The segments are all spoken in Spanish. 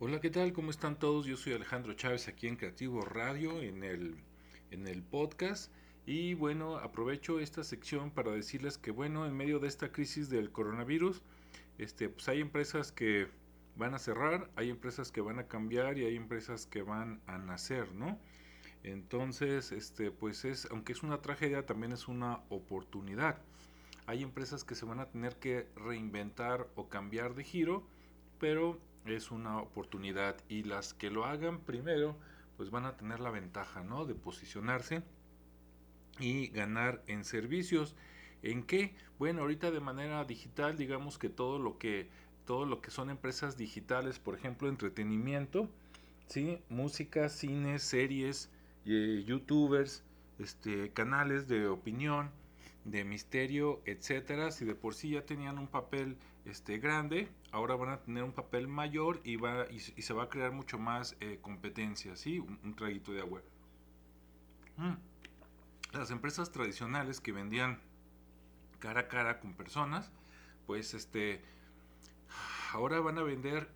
Hola, ¿qué tal? ¿Cómo están todos? Yo soy Alejandro Chávez aquí en Creativo Radio, en el, en el podcast. Y bueno, aprovecho esta sección para decirles que bueno, en medio de esta crisis del coronavirus, este, pues hay empresas que van a cerrar, hay empresas que van a cambiar y hay empresas que van a nacer, ¿no? Entonces, este, pues es, aunque es una tragedia, también es una oportunidad. Hay empresas que se van a tener que reinventar o cambiar de giro, pero es una oportunidad y las que lo hagan primero pues van a tener la ventaja ¿no? de posicionarse y ganar en servicios. ¿En qué? Bueno, ahorita de manera digital, digamos que todo lo que todo lo que son empresas digitales, por ejemplo, entretenimiento, ¿sí? música, cine, series, eh, youtubers, este, canales de opinión, de misterio, etcétera, si de por sí ya tenían un papel este grande, ahora van a tener un papel mayor y va y, se va a crear mucho más eh, competencia, ¿sí? Un, traguito de agua. Mm. Las empresas tradicionales que vendían cara a cara con personas, pues este ahora van a vender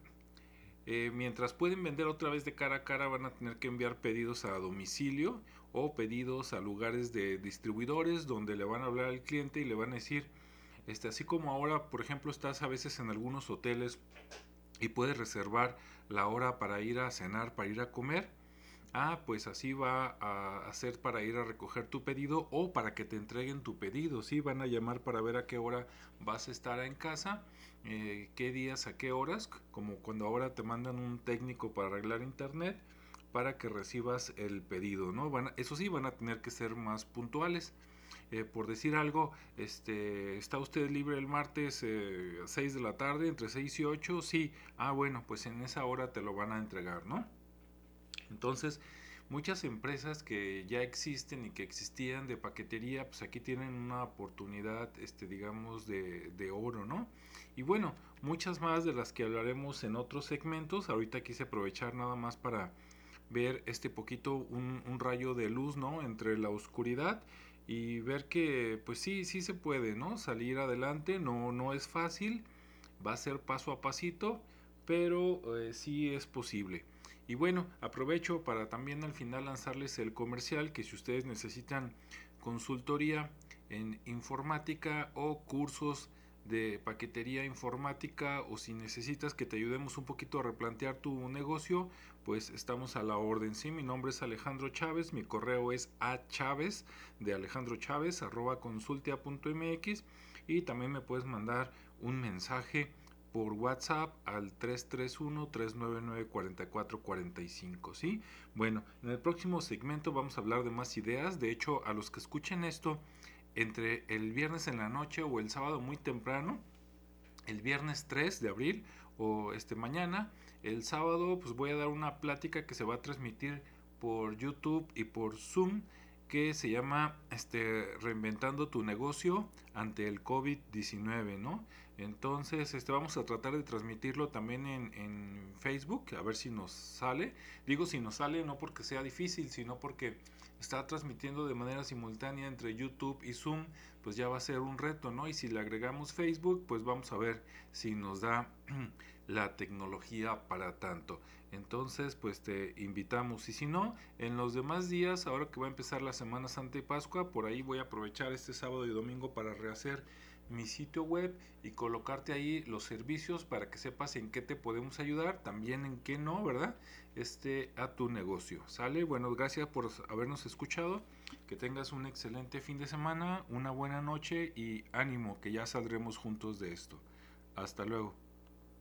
eh, mientras pueden vender otra vez de cara a cara, van a tener que enviar pedidos a domicilio o pedidos a lugares de distribuidores donde le van a hablar al cliente y le van a decir, este, así como ahora, por ejemplo, estás a veces en algunos hoteles y puedes reservar la hora para ir a cenar, para ir a comer, ah, pues así va a hacer para ir a recoger tu pedido o para que te entreguen tu pedido, ¿sí? Van a llamar para ver a qué hora vas a estar en casa, eh, qué días, a qué horas, como cuando ahora te mandan un técnico para arreglar internet, para que recibas el pedido, ¿no? Van eso sí, van a tener que ser más puntuales. Eh, por decir algo, este, ¿está usted libre el martes eh, a 6 de la tarde, entre 6 y 8? Sí, ah, bueno, pues en esa hora te lo van a entregar, ¿no? Entonces, muchas empresas que ya existen y que existían de paquetería, pues aquí tienen una oportunidad, este, digamos, de, de oro, ¿no? Y bueno, muchas más de las que hablaremos en otros segmentos. Ahorita quise aprovechar nada más para ver este poquito un, rayo de luz, ¿no? Entre la oscuridad y ver que pues sí, sí se puede, ¿no? Salir adelante, no, no es fácil, va a ser paso a pasito, pero eh, sí es posible. Y bueno, aprovecho para también al final lanzarles el comercial que si ustedes necesitan consultoría en informática o cursos de paquetería informática o si necesitas que te ayudemos un poquito a replantear tu negocio, pues estamos a la orden. Sí, mi nombre es Alejandro Chávez, mi correo es a chávez de Alejandro Chávez arroba consultia.mx y también me puedes mandar un mensaje por WhatsApp al 331-399-4445, ¿sí? Bueno, en el próximo segmento vamos a hablar de más ideas, de hecho a los que escuchen esto, entre el viernes en la noche o el sábado muy temprano, el viernes 3 de abril o este mañana, el sábado pues voy a dar una plática que se va a transmitir por YouTube y por Zoom que se llama este reinventando tu negocio ante el COVID-19, ¿no? Entonces, este vamos a tratar de transmitirlo también en, en Facebook, a ver si nos sale. Digo si nos sale no porque sea difícil, sino porque está transmitiendo de manera simultánea entre YouTube y Zoom, pues ya va a ser un reto, ¿no? Y si le agregamos Facebook, pues vamos a ver si nos da la tecnología para tanto. Entonces, pues te invitamos. Y si no, en los demás días, ahora que va a empezar la Semana Santa y Pascua, por ahí voy a aprovechar este sábado y domingo para rehacer mi sitio web y colocarte ahí los servicios para que sepas en qué te podemos ayudar, también en qué no, ¿verdad? Este a tu negocio. ¿Sale? Bueno, gracias por habernos escuchado. Que tengas un excelente fin de semana, una buena noche y ánimo que ya saldremos juntos de esto. Hasta luego.